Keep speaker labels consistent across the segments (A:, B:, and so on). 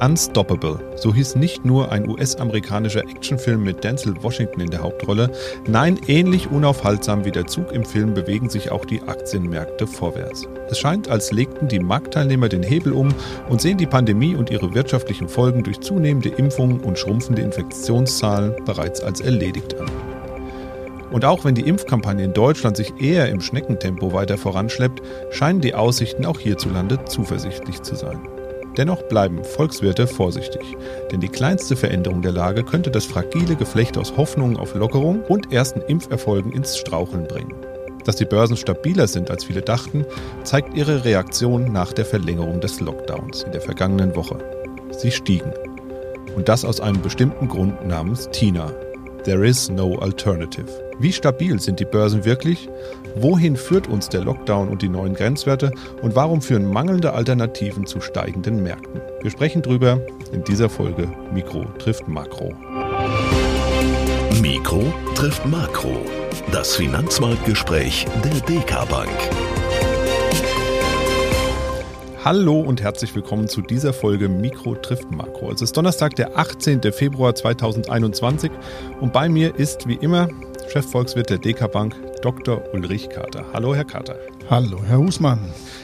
A: Unstoppable. So hieß nicht nur ein US-amerikanischer Actionfilm mit Denzel Washington in der Hauptrolle. Nein, ähnlich unaufhaltsam wie der Zug im Film bewegen sich auch die Aktienmärkte vorwärts. Es scheint, als legten die Marktteilnehmer den Hebel um und sehen die Pandemie und ihre wirtschaftlichen Folgen durch zunehmende Impfungen und schrumpfende Infektionszahlen bereits als erledigt an. Und auch wenn die Impfkampagne in Deutschland sich eher im Schneckentempo weiter voranschleppt, scheinen die Aussichten auch hierzulande zuversichtlich zu sein. Dennoch bleiben Volkswirte vorsichtig, denn die kleinste Veränderung der Lage könnte das fragile Geflecht aus Hoffnungen auf Lockerung und ersten Impferfolgen ins Straucheln bringen. Dass die Börsen stabiler sind, als viele dachten, zeigt ihre Reaktion nach der Verlängerung des Lockdowns in der vergangenen Woche. Sie stiegen. Und das aus einem bestimmten Grund namens Tina. There is no alternative. Wie stabil sind die Börsen wirklich? Wohin führt uns der Lockdown und die neuen Grenzwerte? Und warum führen mangelnde Alternativen zu steigenden Märkten? Wir sprechen drüber in dieser Folge Mikro trifft Makro.
B: Mikro trifft Makro. Das Finanzmarktgespräch der DK Bank.
A: Hallo und herzlich willkommen zu dieser Folge Mikro trifft Makro. Es ist Donnerstag, der 18. Februar 2021 und bei mir ist wie immer Chefvolkswirt der DK Bank, Dr. Ulrich Kater. Hallo, Herr Kater.
C: Hallo, Herr Husmann.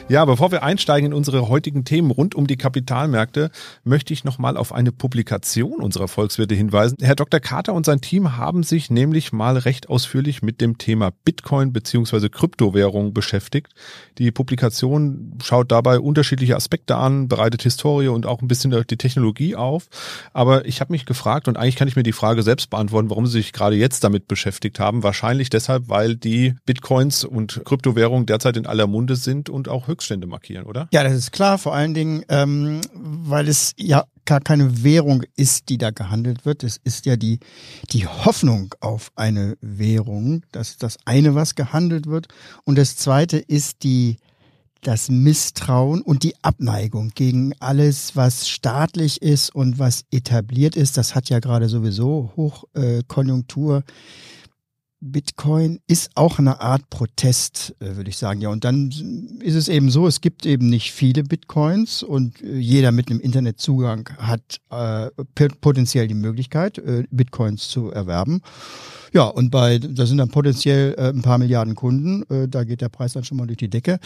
A: Ja, bevor wir einsteigen in unsere heutigen Themen rund um die Kapitalmärkte, möchte ich nochmal auf eine Publikation unserer Volkswirte hinweisen. Herr Dr. Kater und sein Team haben sich nämlich mal recht ausführlich mit dem Thema Bitcoin bzw. Kryptowährung beschäftigt. Die Publikation schaut dabei unterschiedliche Aspekte an, bereitet Historie und auch ein bisschen die Technologie auf. Aber ich habe mich gefragt und eigentlich kann ich mir die Frage selbst beantworten, warum Sie sich gerade jetzt damit beschäftigt haben. Wahrscheinlich deshalb, weil die Bitcoins und Kryptowährungen derzeit in aller Munde sind und auch Höchststände markieren, oder?
C: Ja, das ist klar, vor allen Dingen, ähm, weil es ja gar keine Währung ist, die da gehandelt wird. Es ist ja die, die Hoffnung auf eine Währung. Das ist das eine, was gehandelt wird. Und das zweite ist die, das Misstrauen und die Abneigung gegen alles, was staatlich ist und was etabliert ist. Das hat ja gerade sowieso Hochkonjunktur. Äh, Bitcoin ist auch eine Art Protest, äh, würde ich sagen. Ja, und dann ist es eben so, es gibt eben nicht viele Bitcoins und äh, jeder mit einem Internetzugang hat äh, potenziell die Möglichkeit, äh, Bitcoins zu erwerben. Ja, und bei, da sind dann potenziell äh, ein paar Milliarden Kunden, äh, da geht der Preis dann schon mal durch die Decke.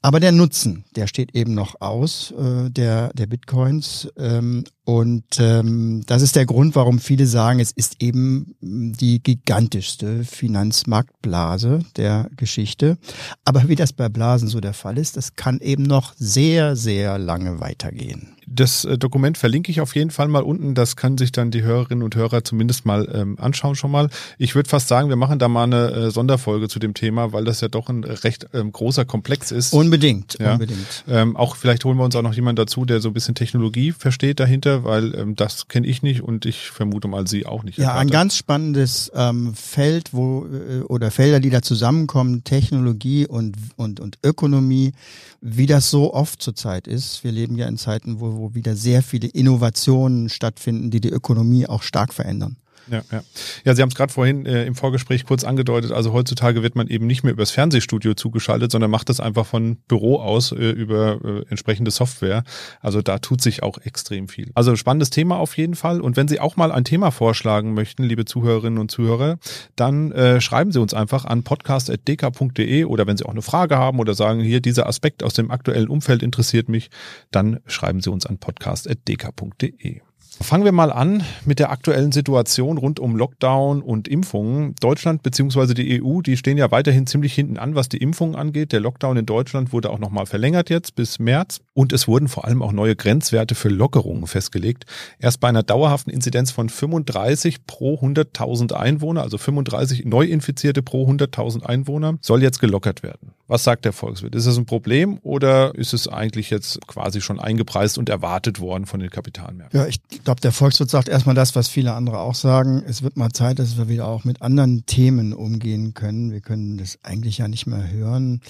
C: Aber der Nutzen, der steht eben noch aus, der, der Bitcoins. Ähm, und ähm, das ist der Grund, warum viele sagen, es ist eben die gigantischste Finanzmarktblase der Geschichte. Aber wie das bei Blasen so der Fall ist, das kann eben noch sehr, sehr lange weitergehen.
A: Das äh, Dokument verlinke ich auf jeden Fall mal unten. Das kann sich dann die Hörerinnen und Hörer zumindest mal ähm, anschauen schon mal. Ich würde fast sagen, wir machen da mal eine äh, Sonderfolge zu dem Thema, weil das ja doch ein recht ähm, großer Komplex ist.
C: Unbedingt,
A: ja.
C: unbedingt.
A: Ähm, auch vielleicht holen wir uns auch noch jemanden dazu, der so ein bisschen Technologie versteht dahinter, weil ähm, das kenne ich nicht und ich vermute mal Sie auch nicht.
C: Ja, ein ganz spannendes ähm, Feld, wo äh, oder Felder, die da zusammenkommen, Technologie und und und Ökonomie, wie das so oft zurzeit ist. Wir leben ja in Zeiten, wo wo wieder sehr viele Innovationen stattfinden, die die Ökonomie auch stark verändern.
A: Ja, ja. ja Sie haben es gerade vorhin äh, im Vorgespräch kurz angedeutet. Also heutzutage wird man eben nicht mehr übers Fernsehstudio zugeschaltet, sondern macht das einfach von Büro aus äh, über äh, entsprechende Software. Also da tut sich auch extrem viel. Also spannendes Thema auf jeden Fall. Und wenn Sie auch mal ein Thema vorschlagen möchten, liebe Zuhörerinnen und Zuhörer, dann äh, schreiben Sie uns einfach an podcast.dk.de oder wenn Sie auch eine Frage haben oder sagen, hier dieser Aspekt aus dem aktuellen Umfeld interessiert mich, dann schreiben Sie uns an podcast.dk.de. Fangen wir mal an mit der aktuellen Situation rund um Lockdown und Impfungen. Deutschland bzw. die EU, die stehen ja weiterhin ziemlich hinten an, was die Impfungen angeht. Der Lockdown in Deutschland wurde auch nochmal verlängert jetzt bis März. Und es wurden vor allem auch neue Grenzwerte für Lockerungen festgelegt. Erst bei einer dauerhaften Inzidenz von 35 pro 100.000 Einwohner, also 35 Neuinfizierte pro 100.000 Einwohner, soll jetzt gelockert werden. Was sagt der Volkswirt? Ist das ein Problem oder ist es eigentlich jetzt quasi schon eingepreist und erwartet worden von den Kapitalmärkten?
C: Ja, ich glaube, der Volkswirt sagt erstmal das, was viele andere auch sagen. Es wird mal Zeit, dass wir wieder auch mit anderen Themen umgehen können. Wir können das eigentlich ja nicht mehr hören.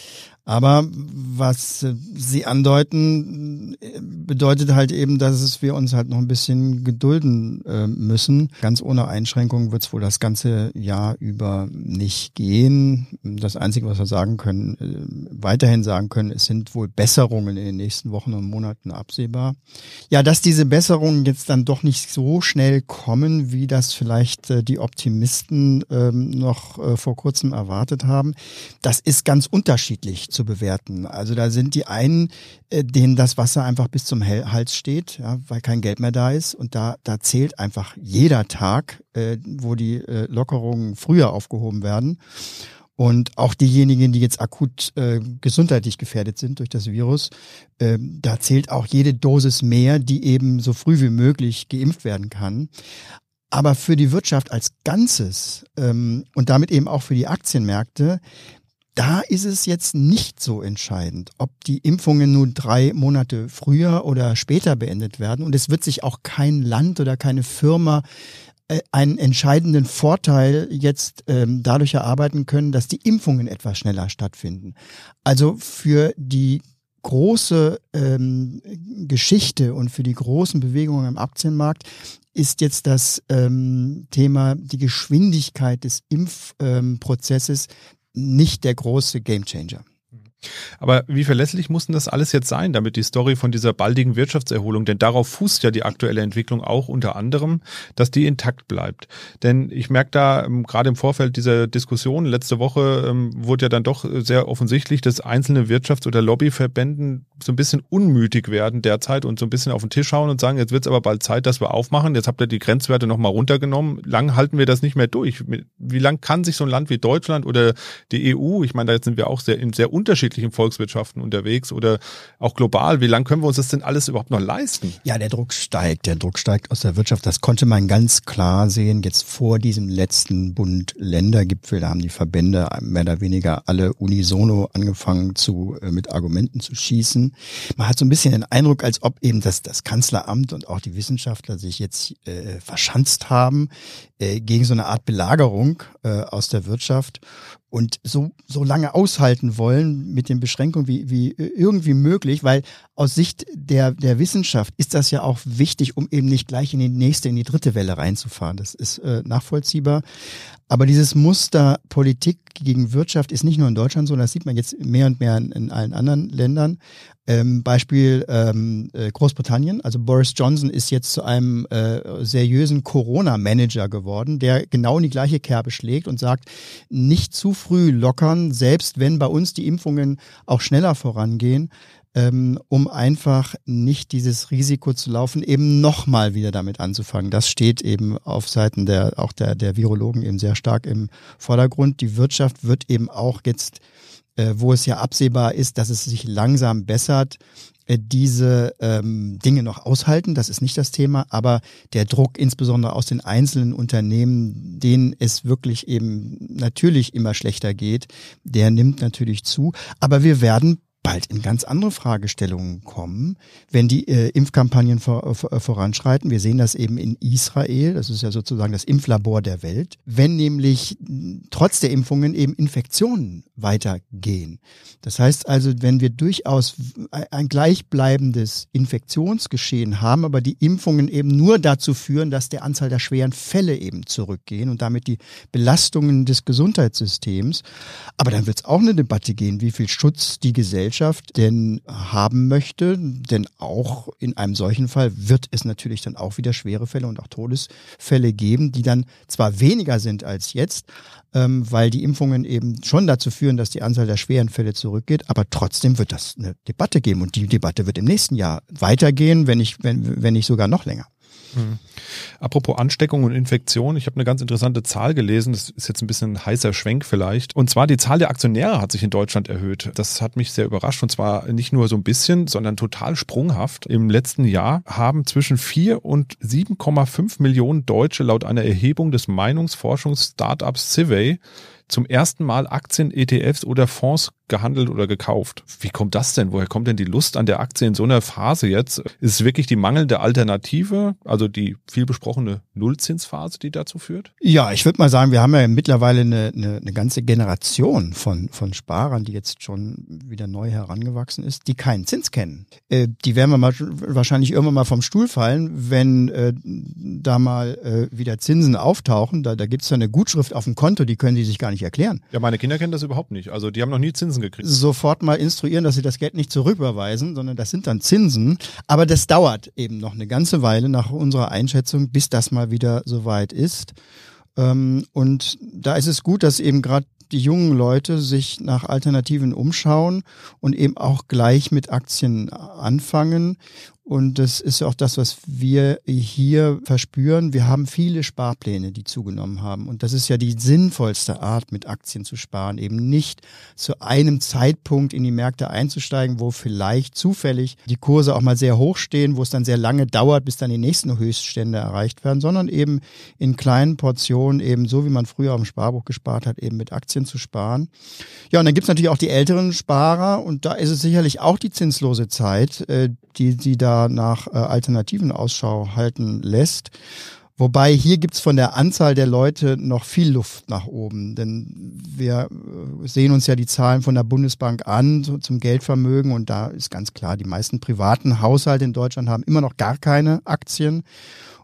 C: Aber was Sie andeuten, bedeutet halt eben, dass wir uns halt noch ein bisschen gedulden äh, müssen. Ganz ohne Einschränkungen wird es wohl das ganze Jahr über nicht gehen. Das Einzige, was wir sagen können, weiterhin sagen können, es sind wohl Besserungen in den nächsten Wochen und Monaten absehbar. Ja, dass diese Besserungen jetzt dann doch nicht so schnell kommen, wie das vielleicht äh, die Optimisten ähm, noch äh, vor kurzem erwartet haben, das ist ganz unterschiedlich zu bewerten. Also da sind die einen, äh, denen das Wasser einfach bis zum Hals steht, ja, weil kein Geld mehr da ist und da, da zählt einfach jeder Tag, äh, wo die äh, Lockerungen früher aufgehoben werden. Und auch diejenigen, die jetzt akut äh, gesundheitlich gefährdet sind durch das Virus, äh, da zählt auch jede Dosis mehr, die eben so früh wie möglich geimpft werden kann. Aber für die Wirtschaft als Ganzes ähm, und damit eben auch für die Aktienmärkte, da ist es jetzt nicht so entscheidend, ob die Impfungen nun drei Monate früher oder später beendet werden. Und es wird sich auch kein Land oder keine Firma einen entscheidenden Vorteil jetzt ähm, dadurch erarbeiten können, dass die Impfungen etwas schneller stattfinden. Also für die große ähm, Geschichte und für die großen Bewegungen im Aktienmarkt ist jetzt das ähm, Thema die Geschwindigkeit des Impfprozesses ähm, nicht der große Gamechanger.
A: Aber wie verlässlich muss denn das alles jetzt sein, damit die Story von dieser baldigen Wirtschaftserholung, denn darauf fußt ja die aktuelle Entwicklung auch unter anderem, dass die intakt bleibt. Denn ich merke da ähm, gerade im Vorfeld dieser Diskussion, letzte Woche ähm, wurde ja dann doch sehr offensichtlich, dass einzelne Wirtschafts- oder Lobbyverbänden so ein bisschen unmütig werden derzeit und so ein bisschen auf den Tisch hauen und sagen, jetzt wird es aber bald Zeit, dass wir aufmachen. Jetzt habt ihr die Grenzwerte nochmal runtergenommen. Lang halten wir das nicht mehr durch. Wie lang kann sich so ein Land wie Deutschland oder die EU, ich meine, da sind wir auch sehr in sehr unterschiedlichen Volkswirtschaften unterwegs oder auch global, wie lang können wir uns das denn alles überhaupt noch leisten?
C: Ja, der Druck steigt. Der Druck steigt aus der Wirtschaft. Das konnte man ganz klar sehen. Jetzt vor diesem letzten Bund-Länder-Gipfel, da haben die Verbände mehr oder weniger alle unisono angefangen zu, äh, mit Argumenten zu schießen. Man hat so ein bisschen den Eindruck, als ob eben das, das Kanzleramt und auch die Wissenschaftler sich jetzt äh, verschanzt haben äh, gegen so eine Art Belagerung äh, aus der Wirtschaft und so, so lange aushalten wollen mit den Beschränkungen wie, wie irgendwie möglich, weil aus Sicht der, der Wissenschaft ist das ja auch wichtig, um eben nicht gleich in die nächste, in die dritte Welle reinzufahren. Das ist äh, nachvollziehbar. Aber dieses Muster Politik gegen Wirtschaft ist nicht nur in Deutschland so, das sieht man jetzt mehr und mehr in, in allen anderen Ländern. Ähm, Beispiel ähm, äh, Großbritannien. Also Boris Johnson ist jetzt zu einem äh, seriösen Corona-Manager geworden, der genau in die gleiche Kerbe schlägt und sagt, nicht zu früh lockern, selbst wenn bei uns die Impfungen auch schneller vorangehen, ähm, um einfach nicht dieses Risiko zu laufen, eben nochmal wieder damit anzufangen. Das steht eben auf Seiten der, auch der, der Virologen eben sehr stark im Vordergrund. Die Wirtschaft wird eben auch jetzt äh, wo es ja absehbar ist, dass es sich langsam bessert, äh, diese ähm, Dinge noch aushalten. Das ist nicht das Thema, aber der Druck insbesondere aus den einzelnen Unternehmen, denen es wirklich eben natürlich immer schlechter geht, der nimmt natürlich zu. Aber wir werden bald in ganz andere Fragestellungen kommen, wenn die äh, Impfkampagnen vor, vor, äh, voranschreiten. Wir sehen das eben in Israel, das ist ja sozusagen das Impflabor der Welt. Wenn nämlich trotz der Impfungen eben Infektionen weitergehen. Das heißt also, wenn wir durchaus ein gleichbleibendes Infektionsgeschehen haben, aber die Impfungen eben nur dazu führen, dass der Anzahl der schweren Fälle eben zurückgehen und damit die Belastungen des Gesundheitssystems. Aber dann wird es auch eine Debatte gehen, wie viel Schutz die Gesellschaft Gesellschaft denn haben möchte. Denn auch in einem solchen Fall wird es natürlich dann auch wieder schwere Fälle und auch Todesfälle geben, die dann zwar weniger sind als jetzt, ähm, weil die Impfungen eben schon dazu führen, dass die Anzahl der schweren Fälle zurückgeht, aber trotzdem wird das eine Debatte geben und die Debatte wird im nächsten Jahr weitergehen, wenn nicht, wenn, wenn nicht sogar noch länger.
A: Hm. Apropos Ansteckung und Infektion, ich habe eine ganz interessante Zahl gelesen, das ist jetzt ein bisschen ein heißer Schwenk vielleicht. Und zwar die Zahl der Aktionäre hat sich in Deutschland erhöht. Das hat mich sehr überrascht und zwar nicht nur so ein bisschen, sondern total sprunghaft. Im letzten Jahr haben zwischen 4 und 7,5 Millionen Deutsche laut einer Erhebung des Meinungsforschungs-Startups Civey zum ersten Mal Aktien, ETFs oder Fonds gehandelt oder gekauft. Wie kommt das denn? Woher kommt denn die Lust an der Aktie in so einer Phase jetzt? Ist es wirklich die mangelnde Alternative, also die viel besprochene Nullzinsphase, die dazu führt?
C: Ja, ich würde mal sagen, wir haben ja mittlerweile eine, eine, eine ganze Generation von, von Sparern, die jetzt schon wieder neu herangewachsen ist, die keinen Zins kennen. Äh, die werden wir mal, wahrscheinlich irgendwann mal vom Stuhl fallen, wenn äh, da mal äh, wieder Zinsen auftauchen. Da, da gibt es ja eine Gutschrift auf dem Konto, die können die sich gar nicht nicht erklären.
A: Ja, meine Kinder kennen das überhaupt nicht. Also die haben noch nie Zinsen gekriegt.
C: Sofort mal instruieren, dass sie das Geld nicht zurücküberweisen, sondern das sind dann Zinsen. Aber das dauert eben noch eine ganze Weile nach unserer Einschätzung, bis das mal wieder soweit ist. Ähm, und da ist es gut, dass eben gerade die jungen Leute sich nach Alternativen umschauen und eben auch gleich mit Aktien anfangen und das ist auch das, was wir hier verspüren. Wir haben viele Sparpläne, die zugenommen haben. Und das ist ja die sinnvollste Art, mit Aktien zu sparen. Eben nicht zu einem Zeitpunkt in die Märkte einzusteigen, wo vielleicht zufällig die Kurse auch mal sehr hoch stehen, wo es dann sehr lange dauert, bis dann die nächsten Höchststände erreicht werden, sondern eben in kleinen Portionen, eben so wie man früher auf dem Sparbuch gespart hat, eben mit Aktien zu sparen. Ja, und dann gibt's natürlich auch die älteren Sparer und da ist es sicherlich auch die zinslose Zeit, äh, die, die da nach äh, Alternativen Ausschau halten lässt. Wobei hier gibt's von der Anzahl der Leute noch viel Luft nach oben. Denn wir äh, sehen uns ja die Zahlen von der Bundesbank an so zum Geldvermögen und da ist ganz klar, die meisten privaten Haushalte in Deutschland haben immer noch gar keine Aktien.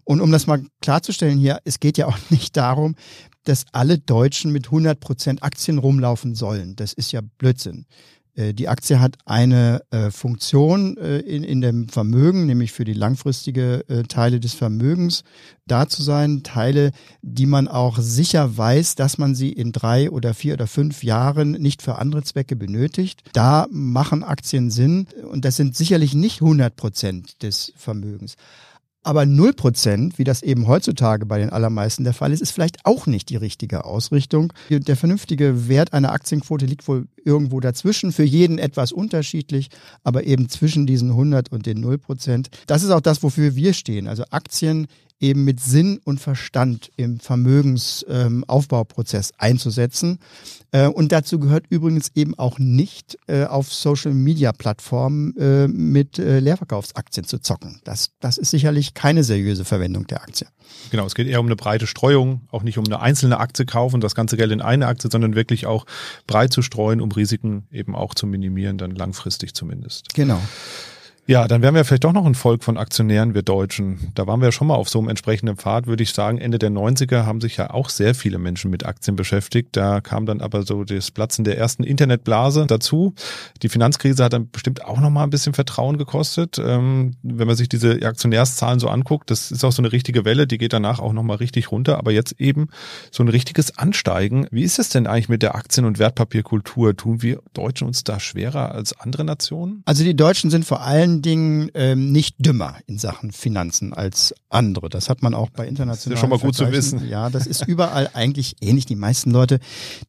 C: Und um das mal klarzustellen hier, es geht ja auch nicht darum, dass alle Deutschen mit 100 Prozent Aktien rumlaufen sollen. Das ist ja Blödsinn. Äh, die Aktie hat eine äh, Funktion äh, in, in dem Vermögen, nämlich für die langfristige äh, Teile des Vermögens da zu sein. Teile, die man auch sicher weiß, dass man sie in drei oder vier oder fünf Jahren nicht für andere Zwecke benötigt. Da machen Aktien Sinn und das sind sicherlich nicht 100 Prozent des Vermögens. Aber 0%, wie das eben heutzutage bei den allermeisten der Fall ist, ist vielleicht auch nicht die richtige Ausrichtung. Der vernünftige Wert einer Aktienquote liegt wohl irgendwo dazwischen, für jeden etwas unterschiedlich, aber eben zwischen diesen 100 und den 0%. Das ist auch das, wofür wir stehen. Also Aktien eben mit Sinn und Verstand im Vermögensaufbauprozess ähm, einzusetzen. Äh, und dazu gehört übrigens eben auch nicht äh, auf Social-Media-Plattformen äh, mit äh, Leerverkaufsaktien zu zocken. Das, das ist sicherlich keine seriöse Verwendung der Aktie.
A: Genau, es geht eher um eine breite Streuung, auch nicht um eine einzelne Aktie kaufen, das ganze Geld in eine Aktie, sondern wirklich auch breit zu streuen, um Risiken eben auch zu minimieren, dann langfristig zumindest.
C: Genau.
A: Ja, dann wären wir vielleicht doch noch ein Volk von Aktionären, wir Deutschen. Da waren wir ja schon mal auf so einem entsprechenden Pfad, würde ich sagen. Ende der 90er haben sich ja auch sehr viele Menschen mit Aktien beschäftigt. Da kam dann aber so das Platzen der ersten Internetblase dazu. Die Finanzkrise hat dann bestimmt auch noch mal ein bisschen Vertrauen gekostet. Ähm, wenn man sich diese Aktionärszahlen so anguckt, das ist auch so eine richtige Welle, die geht danach auch noch mal richtig runter. Aber jetzt eben so ein richtiges Ansteigen. Wie ist es denn eigentlich mit der Aktien- und Wertpapierkultur? Tun wir Deutschen uns da schwerer als andere Nationen?
C: Also die Deutschen sind vor allem Dingen ähm, nicht dümmer in Sachen Finanzen als andere. Das hat man auch bei internationalen. Das ist ja
A: schon mal gut zu wissen.
C: Ja, das ist überall eigentlich ähnlich. Die meisten Leute,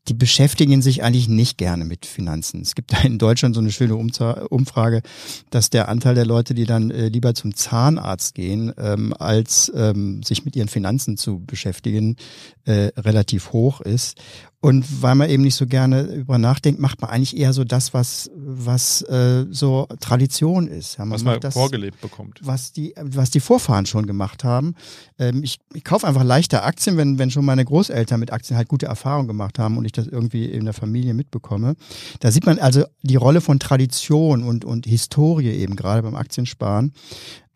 C: die beschäftigen sich eigentlich nicht gerne mit Finanzen. Es gibt da in Deutschland so eine schöne Umfrage, dass der Anteil der Leute, die dann äh, lieber zum Zahnarzt gehen, ähm, als ähm, sich mit ihren Finanzen zu beschäftigen, äh, relativ hoch ist. Und weil man eben nicht so gerne über nachdenkt, macht man eigentlich eher so das, was, was äh, so Tradition ist.
A: Ja, man was man das, vorgelebt bekommt.
C: Was die, was die Vorfahren schon gemacht haben. Ähm, ich ich kaufe einfach leichter Aktien, wenn, wenn schon meine Großeltern mit Aktien halt gute Erfahrungen gemacht haben und ich das irgendwie in der Familie mitbekomme. Da sieht man also die Rolle von Tradition und, und Historie eben gerade beim Aktiensparen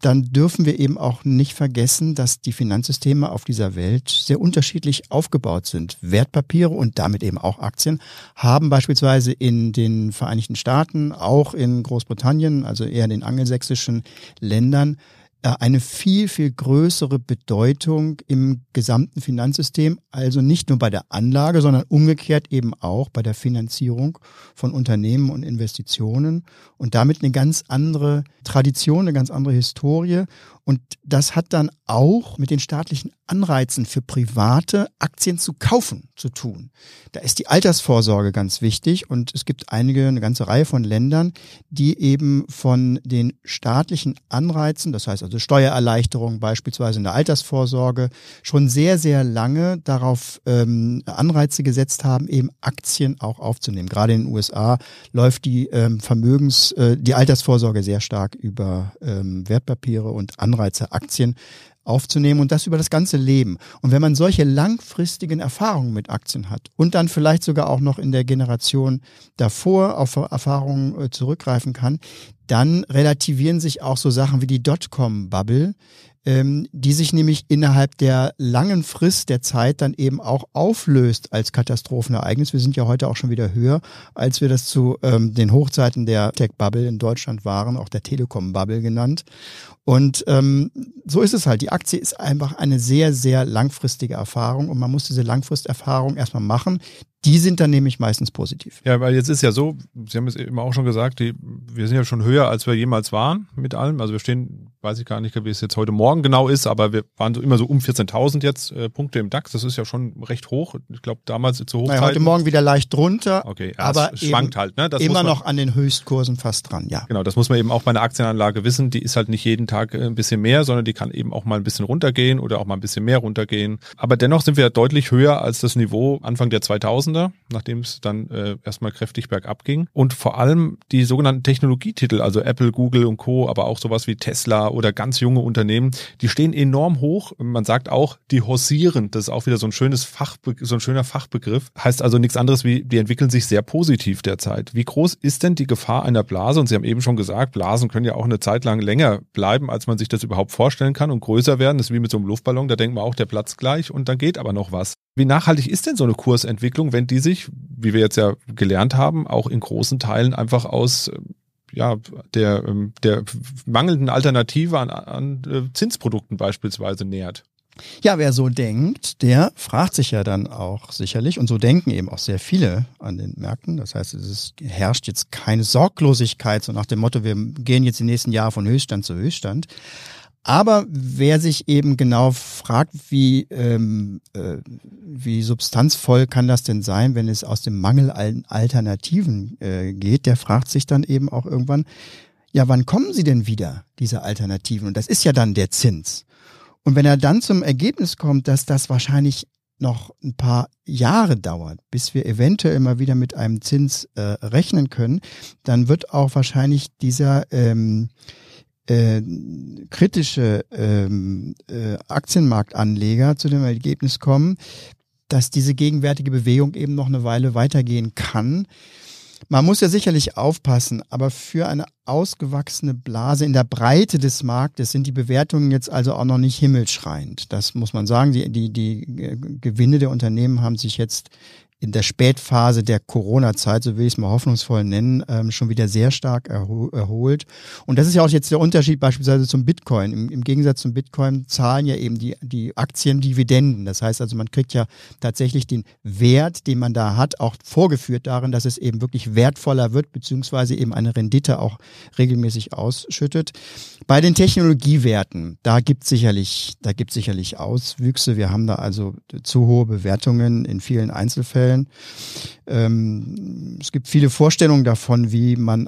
C: dann dürfen wir eben auch nicht vergessen, dass die Finanzsysteme auf dieser Welt sehr unterschiedlich aufgebaut sind. Wertpapiere und damit eben auch Aktien haben beispielsweise in den Vereinigten Staaten, auch in Großbritannien, also eher in den angelsächsischen Ländern, eine viel, viel größere Bedeutung im gesamten Finanzsystem, also nicht nur bei der Anlage, sondern umgekehrt eben auch bei der Finanzierung von Unternehmen und Investitionen und damit eine ganz andere Tradition, eine ganz andere Historie und das hat dann auch mit den staatlichen Anreizen für Private Aktien zu kaufen zu tun. Da ist die Altersvorsorge ganz wichtig und es gibt einige, eine ganze Reihe von Ländern, die eben von den staatlichen Anreizen, das heißt also Steuererleichterungen beispielsweise in der Altersvorsorge, schon sehr, sehr lange darauf ähm, Anreize gesetzt haben, eben Aktien auch aufzunehmen. Gerade in den USA läuft die ähm, Vermögens, äh, die Altersvorsorge sehr stark über ähm, Wertpapiere und Anreize Anreize, Aktien aufzunehmen und das über das ganze Leben. Und wenn man solche langfristigen Erfahrungen mit Aktien hat und dann vielleicht sogar auch noch in der Generation davor auf Erfahrungen äh, zurückgreifen kann, dann relativieren sich auch so Sachen wie die Dotcom-Bubble, ähm, die sich nämlich innerhalb der langen Frist der Zeit dann eben auch auflöst als Katastrophenereignis. Wir sind ja heute auch schon wieder höher, als wir das zu ähm, den Hochzeiten der Tech-Bubble in Deutschland waren, auch der Telekom-Bubble genannt. Und ähm, so ist es halt. Die Aktie ist einfach eine sehr, sehr langfristige Erfahrung und man muss diese Langfristerfahrung erstmal machen. Die sind dann nämlich meistens positiv.
A: Ja, weil jetzt ist ja so, Sie haben es eben auch schon gesagt, die, wir sind ja schon höher, als wir jemals waren mit allem. Also wir stehen, weiß ich gar nicht, wie es jetzt heute Morgen genau ist, aber wir waren so immer so um 14.000 jetzt äh, Punkte im DAX. Das ist ja schon recht hoch. Ich glaube, damals zu Hochzeiten.
C: Naja, heute Morgen wieder leicht drunter.
A: Okay,
C: ja, aber
A: es schwankt halt. Ne?
C: Das immer man, noch an den Höchstkursen fast dran, ja.
A: Genau, das muss man eben auch bei einer Aktienanlage wissen. Die ist halt nicht jeden Tag äh, ein bisschen mehr, sondern die kann eben auch mal ein bisschen runtergehen oder auch mal ein bisschen mehr runtergehen. Aber dennoch sind wir ja deutlich höher als das Niveau Anfang der 2000er, nachdem es dann äh, erstmal kräftig bergab ging. Und vor allem die sogenannten Technologietitel, also Apple, Google und Co., aber auch sowas wie Tesla oder ganz junge Unternehmen, die stehen enorm hoch. Man sagt auch, die hausieren. Das ist auch wieder so ein schönes Fachbe so ein schöner Fachbegriff. Heißt also nichts anderes wie, die entwickeln sich sehr positiv derzeit. Wie groß ist denn die Gefahr einer Blase? Und Sie haben eben schon gesagt, Blasen können ja auch eine Zeit lang länger bleiben, als man sich das überhaupt vorstellen kann und größer werden. Das ist wie mit so einem Luftballon. Da denkt man auch, der Platz gleich und dann geht aber noch was. Wie nachhaltig ist denn so eine Kursentwicklung, wenn die sich, wie wir jetzt ja gelernt haben, auch in großen Teilen einfach aus ja, der, der mangelnden Alternative an, an äh, Zinsprodukten beispielsweise nähert?
C: Ja, wer so denkt, der fragt sich ja dann auch sicherlich, und so denken eben auch sehr viele an den Märkten. Das heißt, es herrscht jetzt keine Sorglosigkeit, so nach dem Motto, wir gehen jetzt die nächsten Jahre von Höchststand zu Höchststand. Aber wer sich eben genau fragt, wie, ähm, äh, wie substanzvoll kann das denn sein, wenn es aus dem Mangel an Alternativen äh, geht, der fragt sich dann eben auch irgendwann, ja, wann kommen sie denn wieder, diese Alternativen? Und das ist ja dann der Zins. Und wenn er dann zum Ergebnis kommt, dass das wahrscheinlich noch ein paar Jahre dauert, bis wir eventuell mal wieder mit einem Zins äh, rechnen können, dann wird auch wahrscheinlich dieser ähm, äh, kritische ähm, äh, Aktienmarktanleger zu dem Ergebnis kommen, dass diese gegenwärtige Bewegung eben noch eine Weile weitergehen kann. Man muss ja sicherlich aufpassen, aber für eine ausgewachsene Blase in der Breite des Marktes sind die Bewertungen jetzt also auch noch nicht himmelschreiend. Das muss man sagen. Die, die, die Gewinne der Unternehmen haben sich jetzt in der Spätphase der Corona-Zeit, so will ich es mal hoffnungsvoll nennen, ähm, schon wieder sehr stark erho erholt. Und das ist ja auch jetzt der Unterschied beispielsweise zum Bitcoin. Im, Im, Gegensatz zum Bitcoin zahlen ja eben die, die Aktien Dividenden. Das heißt also, man kriegt ja tatsächlich den Wert, den man da hat, auch vorgeführt darin, dass es eben wirklich wertvoller wird, beziehungsweise eben eine Rendite auch regelmäßig ausschüttet. Bei den Technologiewerten, da gibt sicherlich, da gibt sicherlich Auswüchse. Wir haben da also zu hohe Bewertungen in vielen Einzelfällen. Fällen. Ähm, es gibt viele Vorstellungen davon, wie man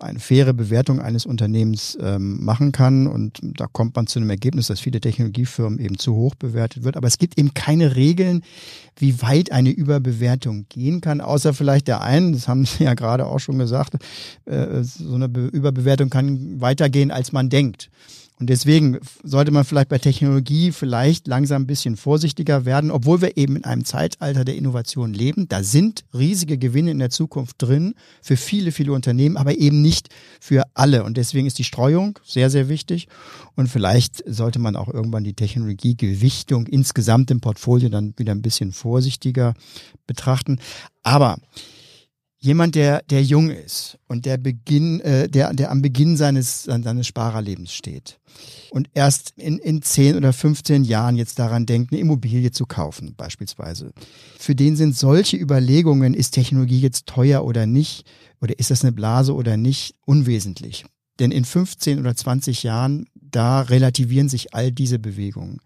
C: eine faire Bewertung eines Unternehmens ähm, machen kann. Und da kommt man zu einem Ergebnis, dass viele Technologiefirmen eben zu hoch bewertet wird. Aber es gibt eben keine Regeln, wie weit eine Überbewertung gehen kann, außer vielleicht der einen, das haben Sie ja gerade auch schon gesagt, äh, so eine Überbewertung kann weitergehen, als man denkt. Und deswegen sollte man vielleicht bei Technologie vielleicht langsam ein bisschen vorsichtiger werden, obwohl wir eben in einem Zeitalter der Innovation leben. Da sind riesige Gewinne in der Zukunft drin für viele, viele Unternehmen, aber eben nicht für alle. Und deswegen ist die Streuung sehr, sehr wichtig. Und vielleicht sollte man auch irgendwann die Technologiegewichtung insgesamt im Portfolio dann wieder ein bisschen vorsichtiger betrachten. Aber jemand, der, der jung ist und der Beginn, äh, der, der am Beginn seines, seines Sparerlebens steht und erst in, in 10 oder 15 Jahren jetzt daran denkt, eine Immobilie zu kaufen, beispielsweise. Für den sind solche Überlegungen, ist Technologie jetzt teuer oder nicht, oder ist das eine Blase oder nicht, unwesentlich. Denn in 15 oder 20 Jahren da relativieren sich all diese Bewegungen.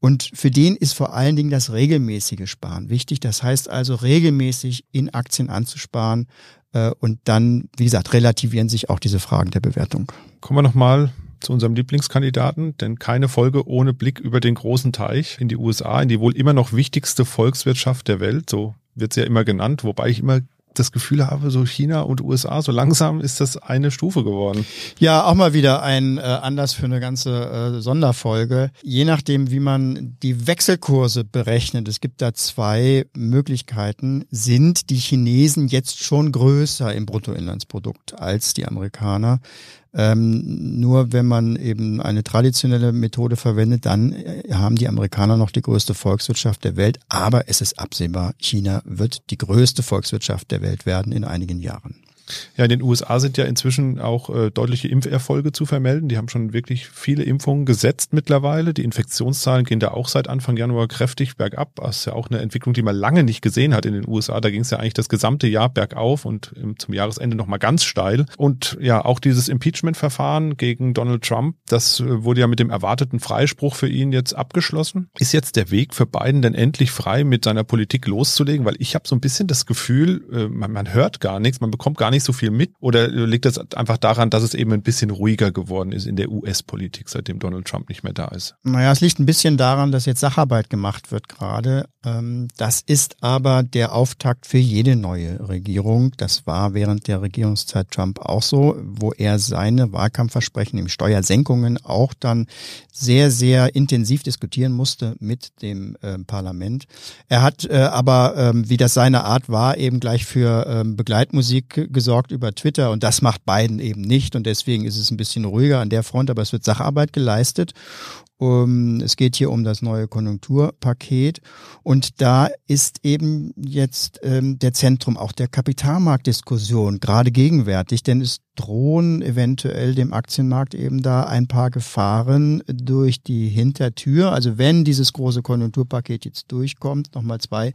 C: Und für den ist vor allen Dingen das regelmäßige Sparen wichtig. Das heißt also regelmäßig in Aktien anzusparen. Äh, und dann, wie gesagt, relativieren sich auch diese Fragen der Bewertung.
A: Kommen wir nochmal zu unserem Lieblingskandidaten, denn keine Folge ohne Blick über den großen Teich in die USA, in die wohl immer noch wichtigste Volkswirtschaft der Welt. So wird sie ja immer genannt, wobei ich immer das Gefühl habe, so China und USA, so langsam ist das eine Stufe geworden.
C: Ja, auch mal wieder ein äh, Anlass für eine ganze äh, Sonderfolge. Je nachdem, wie man die Wechselkurse berechnet, es gibt da zwei Möglichkeiten, sind die Chinesen jetzt schon größer im Bruttoinlandsprodukt als die Amerikaner. Ähm, nur wenn man eben eine traditionelle Methode verwendet, dann äh, haben die Amerikaner noch die größte Volkswirtschaft der Welt. Aber es ist absehbar, China wird die größte Volkswirtschaft der Welt werden in einigen Jahren.
A: Ja, in den USA sind ja inzwischen auch äh, deutliche Impferfolge zu vermelden. Die haben schon wirklich viele Impfungen gesetzt mittlerweile. Die Infektionszahlen gehen da auch seit Anfang Januar kräftig bergab. Das ist ja auch eine Entwicklung, die man lange nicht gesehen hat in den USA. Da ging es ja eigentlich das gesamte Jahr bergauf und ähm, zum Jahresende nochmal ganz steil. Und ja, auch dieses Impeachment-Verfahren gegen Donald Trump, das äh, wurde ja mit dem erwarteten Freispruch für ihn jetzt abgeschlossen. Ist jetzt der Weg für Biden denn endlich frei, mit seiner Politik loszulegen? Weil ich habe so ein bisschen das Gefühl, äh, man, man hört gar nichts, man bekommt gar nicht so viel mit? Oder liegt das einfach daran, dass es eben ein bisschen ruhiger geworden ist in der US-Politik, seitdem Donald Trump nicht mehr da ist?
C: Naja, es liegt ein bisschen daran, dass jetzt Sacharbeit gemacht wird gerade. Ähm, das ist aber der Auftakt für jede neue Regierung. Das war während der Regierungszeit Trump auch so, wo er seine Wahlkampfversprechen im Steuersenkungen auch dann sehr, sehr intensiv diskutieren musste mit dem äh, Parlament. Er hat äh, aber, ähm, wie das seine Art war, eben gleich für ähm, Begleitmusik gesorgt über Twitter und das macht Biden eben nicht und deswegen ist es ein bisschen ruhiger an der Front, aber es wird Sacharbeit geleistet. Um, es geht hier um das neue Konjunkturpaket und da ist eben jetzt ähm, der Zentrum auch der Kapitalmarktdiskussion gerade gegenwärtig, denn es drohen eventuell dem Aktienmarkt eben da ein paar Gefahren durch die Hintertür. Also wenn dieses große Konjunkturpaket jetzt durchkommt, nochmal zwei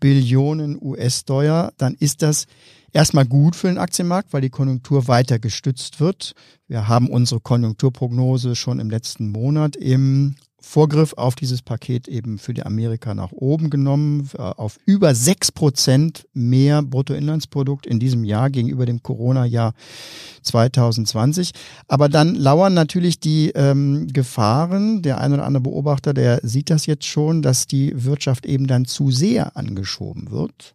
C: Billionen US-Dollar, dann ist das erstmal gut für den Aktienmarkt, weil die Konjunktur weiter gestützt wird. Wir haben unsere Konjunkturprognose schon im letzten Monat im Vorgriff auf dieses Paket eben für die Amerika nach oben genommen, äh, auf über sechs Prozent mehr Bruttoinlandsprodukt in diesem Jahr gegenüber dem Corona-Jahr 2020. Aber dann lauern natürlich die ähm, Gefahren. Der ein oder andere Beobachter, der sieht das jetzt schon, dass die Wirtschaft eben dann zu sehr angeschoben wird.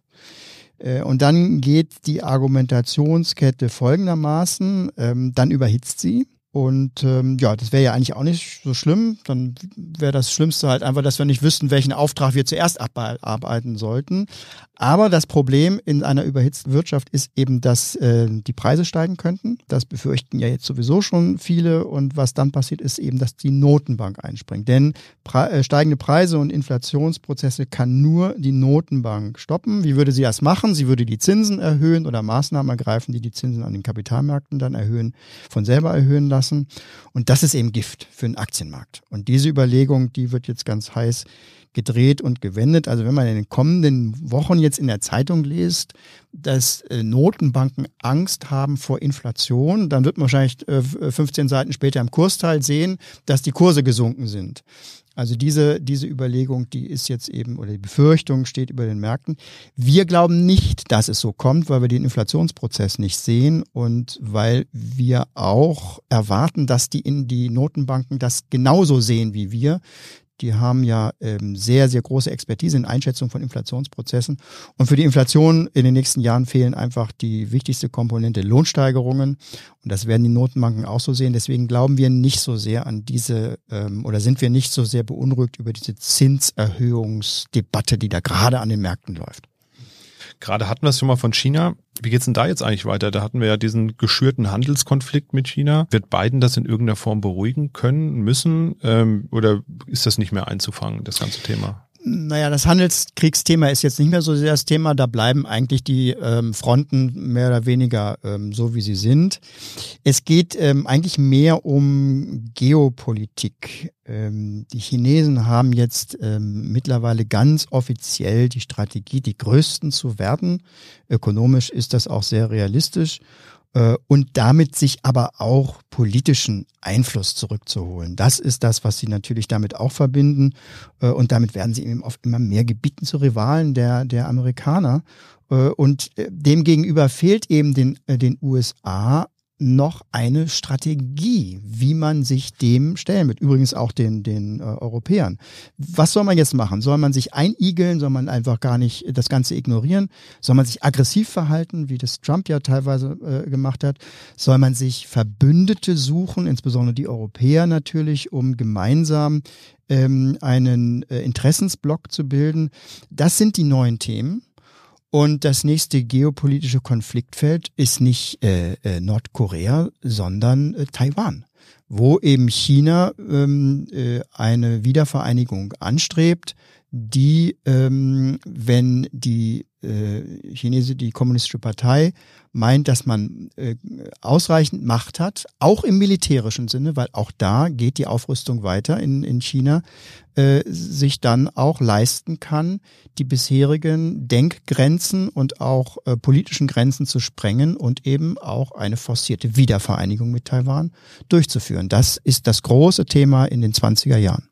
C: Äh, und dann geht die Argumentationskette folgendermaßen, ähm, dann überhitzt sie. Und ähm, ja, das wäre ja eigentlich auch nicht so schlimm. Dann wäre das Schlimmste halt einfach, dass wir nicht wüssten, welchen Auftrag wir zuerst abarbeiten sollten. Aber das Problem in einer überhitzten Wirtschaft ist eben, dass äh, die Preise steigen könnten. Das befürchten ja jetzt sowieso schon viele. Und was dann passiert, ist eben, dass die Notenbank einspringt. Denn Pre äh, steigende Preise und Inflationsprozesse kann nur die Notenbank stoppen. Wie würde sie das machen? Sie würde die Zinsen erhöhen oder Maßnahmen ergreifen, die die Zinsen an den Kapitalmärkten dann erhöhen, von selber erhöhen lassen. Und das ist eben Gift für den Aktienmarkt. Und diese Überlegung, die wird jetzt ganz heiß gedreht und gewendet. Also wenn man in den kommenden Wochen jetzt in der Zeitung liest, dass äh, Notenbanken Angst haben vor Inflation, dann wird man wahrscheinlich 15 äh, Seiten später im Kursteil sehen, dass die Kurse gesunken sind. Also diese, diese Überlegung, die ist jetzt eben, oder die Befürchtung steht über den Märkten. Wir glauben nicht, dass es so kommt, weil wir den Inflationsprozess nicht sehen und weil wir auch erwarten, dass die in die Notenbanken das genauso sehen wie wir. Die haben ja ähm, sehr, sehr große Expertise in Einschätzung von Inflationsprozessen. Und für die Inflation in den nächsten Jahren fehlen einfach die wichtigste Komponente Lohnsteigerungen. Und das werden die Notenbanken auch so sehen. Deswegen glauben wir nicht so sehr an diese ähm, oder sind wir nicht so sehr beunruhigt über diese Zinserhöhungsdebatte, die da gerade an den Märkten läuft.
A: Gerade hatten wir es schon mal von China. Wie geht's denn da jetzt eigentlich weiter? Da hatten wir ja diesen geschürten Handelskonflikt mit China. Wird Biden das in irgendeiner Form beruhigen können, müssen? Ähm, oder ist das nicht mehr einzufangen, das ganze Thema?
C: Naja, das Handelskriegsthema ist jetzt nicht mehr so sehr das Thema. Da bleiben eigentlich die ähm, Fronten mehr oder weniger ähm, so, wie sie sind. Es geht ähm, eigentlich mehr um Geopolitik. Ähm, die Chinesen haben jetzt ähm, mittlerweile ganz offiziell die Strategie, die Größten zu werden. Ökonomisch ist das auch sehr realistisch. Äh, und damit sich aber auch politischen Einfluss zurückzuholen. Das ist das, was sie natürlich damit auch verbinden. Äh, und damit werden sie eben auf immer mehr Gebieten zu Rivalen der, der Amerikaner. Äh, und demgegenüber fehlt eben den, den USA noch eine Strategie, wie man sich dem stellen wird. Übrigens auch den, den äh, Europäern. Was soll man jetzt machen? Soll man sich einigeln? Soll man einfach gar nicht das Ganze ignorieren? Soll man sich aggressiv verhalten, wie das Trump ja teilweise äh, gemacht hat? Soll man sich Verbündete suchen, insbesondere die Europäer natürlich, um gemeinsam ähm, einen äh, Interessensblock zu bilden? Das sind die neuen Themen. Und das nächste geopolitische Konfliktfeld ist nicht äh, äh, Nordkorea, sondern äh, Taiwan, wo eben China ähm, äh, eine Wiedervereinigung anstrebt, die, ähm, wenn die äh, Chinese, die kommunistische Partei meint, dass man äh, ausreichend Macht hat, auch im militärischen Sinne, weil auch da geht die Aufrüstung weiter in, in China, äh, sich dann auch leisten kann, die bisherigen Denkgrenzen und auch äh, politischen Grenzen zu sprengen und eben auch eine forcierte Wiedervereinigung mit Taiwan durchzuführen. Das ist das große Thema in den 20er Jahren.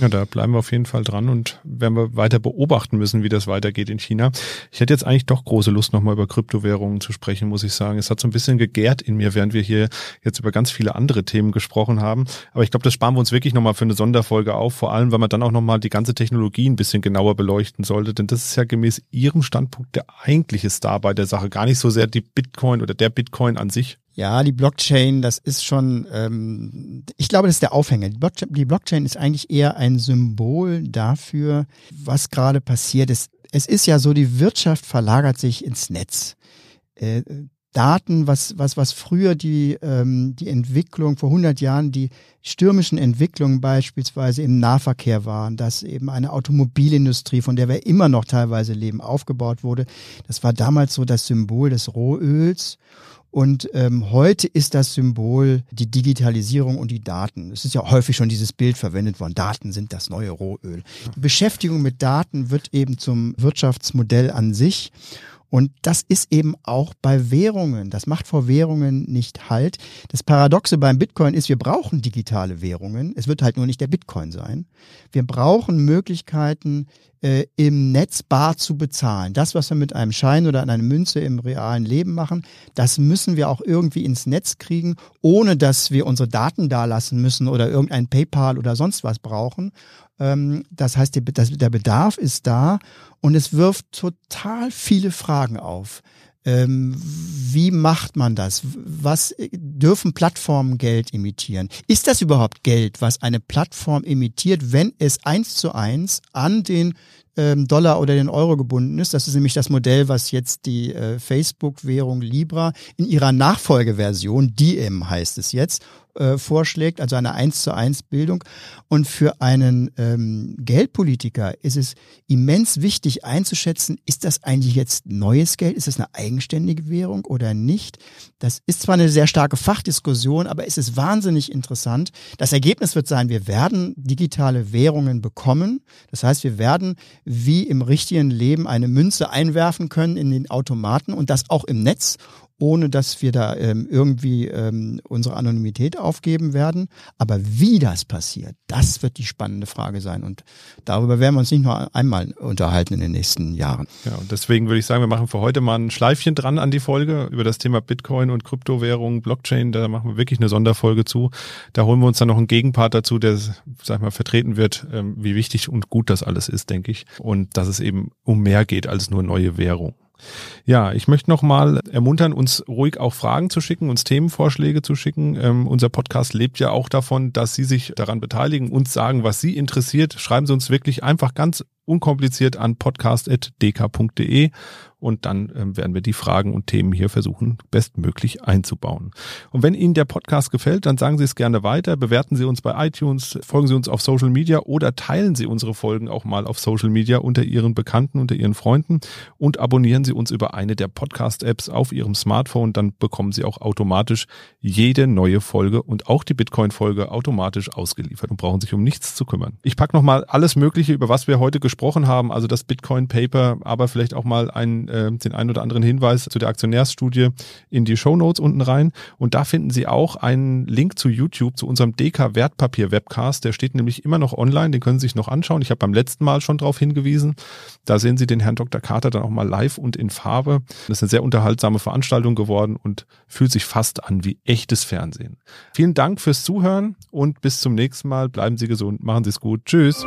A: Ja, da bleiben wir auf jeden Fall dran und werden wir weiter beobachten müssen, wie das weitergeht in China. Ich hätte jetzt eigentlich doch große Lust, nochmal über Kryptowährungen zu sprechen, muss ich sagen. Es hat so ein bisschen gegärt in mir, während wir hier jetzt über ganz viele andere Themen gesprochen haben. Aber ich glaube, das sparen wir uns wirklich nochmal für eine Sonderfolge auf, vor allem, weil man dann auch nochmal die ganze Technologie ein bisschen genauer beleuchten sollte. Denn das ist ja gemäß Ihrem Standpunkt der eigentliche Star bei der Sache. Gar nicht so sehr die Bitcoin oder der Bitcoin an sich.
C: Ja, die Blockchain, das ist schon, ähm, ich glaube, das ist der Aufhänger. Die Blockchain, die Blockchain ist eigentlich eher ein Symbol dafür, was gerade passiert ist. Es ist ja so, die Wirtschaft verlagert sich ins Netz. Äh, Daten, was, was, was früher die, ähm, die Entwicklung vor 100 Jahren, die stürmischen Entwicklungen beispielsweise im Nahverkehr waren, dass eben eine Automobilindustrie, von der wir immer noch teilweise leben, aufgebaut wurde. Das war damals so das Symbol des Rohöls. Und ähm, heute ist das Symbol die Digitalisierung und die Daten. Es ist ja häufig schon dieses Bild verwendet worden. Daten sind das neue Rohöl. Die Beschäftigung mit Daten wird eben zum Wirtschaftsmodell an sich. Und das ist eben auch bei Währungen. Das macht vor Währungen nicht Halt. Das Paradoxe beim Bitcoin ist, wir brauchen digitale Währungen. Es wird halt nur nicht der Bitcoin sein. Wir brauchen Möglichkeiten, äh, im Netz bar zu bezahlen. Das, was wir mit einem Schein oder einer Münze im realen Leben machen, das müssen wir auch irgendwie ins Netz kriegen, ohne dass wir unsere Daten dalassen müssen oder irgendein PayPal oder sonst was brauchen. Ähm, das heißt, der Bedarf ist da und es wirft total viele Fragen auf. Ähm, wie macht man das? Was dürfen Plattformen Geld imitieren? Ist das überhaupt Geld, was eine Plattform imitiert, wenn es eins zu eins an den ähm, Dollar oder den Euro gebunden ist. Das ist nämlich das Modell, was jetzt die äh, Facebook-Währung Libra in ihrer Nachfolgeversion, Diem heißt es jetzt, äh, vorschlägt, also eine 1 zu 1 Bildung. Und für einen ähm, Geldpolitiker ist es immens wichtig einzuschätzen, ist das eigentlich jetzt neues Geld? Ist das eine eigenständige Währung oder nicht? Das ist zwar eine sehr starke Fachdiskussion, aber es ist wahnsinnig interessant. Das Ergebnis wird sein, wir werden digitale Währungen bekommen. Das heißt, wir werden wie im richtigen Leben eine Münze einwerfen können in den Automaten und das auch im Netz ohne dass wir da ähm, irgendwie ähm, unsere Anonymität aufgeben werden. Aber wie das passiert, das wird die spannende Frage sein. Und darüber werden wir uns nicht nur einmal unterhalten in den nächsten Jahren.
A: Ja, und deswegen würde ich sagen, wir machen für heute mal ein Schleifchen dran an die Folge über das Thema Bitcoin und Kryptowährungen, Blockchain. Da machen wir wirklich eine Sonderfolge zu. Da holen wir uns dann noch einen Gegenpart dazu, der, sag ich mal, vertreten wird, ähm, wie wichtig und gut das alles ist, denke ich. Und dass es eben um mehr geht als nur neue Währung. Ja, ich möchte noch mal ermuntern, uns ruhig auch Fragen zu schicken, uns Themenvorschläge zu schicken. Ähm, unser Podcast lebt ja auch davon, dass Sie sich daran beteiligen, uns sagen, was Sie interessiert. Schreiben Sie uns wirklich einfach ganz unkompliziert an podcast.dk.de und dann ähm, werden wir die Fragen und Themen hier versuchen, bestmöglich einzubauen. Und wenn Ihnen der Podcast gefällt, dann sagen Sie es gerne weiter, bewerten Sie uns bei iTunes, folgen Sie uns auf Social Media oder teilen Sie unsere Folgen auch mal auf Social Media unter Ihren Bekannten, unter Ihren Freunden und abonnieren Sie uns über eine der Podcast-Apps auf Ihrem Smartphone, dann bekommen Sie auch automatisch jede neue Folge und auch die Bitcoin-Folge automatisch ausgeliefert und brauchen sich um nichts zu kümmern. Ich packe nochmal alles Mögliche, über was wir heute gesprochen haben, also das Bitcoin-Paper, aber vielleicht auch mal ein äh, den ein oder anderen Hinweis zu der Aktionärsstudie in die Show unten rein. Und da finden Sie auch einen Link zu YouTube, zu unserem DK Wertpapier Webcast. Der steht nämlich immer noch online, den können Sie sich noch anschauen. Ich habe beim letzten Mal schon darauf hingewiesen. Da sehen Sie den Herrn Dr. Carter dann auch mal live und in Farbe. Das ist eine sehr unterhaltsame Veranstaltung geworden und fühlt sich fast an wie echtes Fernsehen. Vielen Dank fürs Zuhören und bis zum nächsten Mal. Bleiben Sie gesund, machen Sie es gut. Tschüss.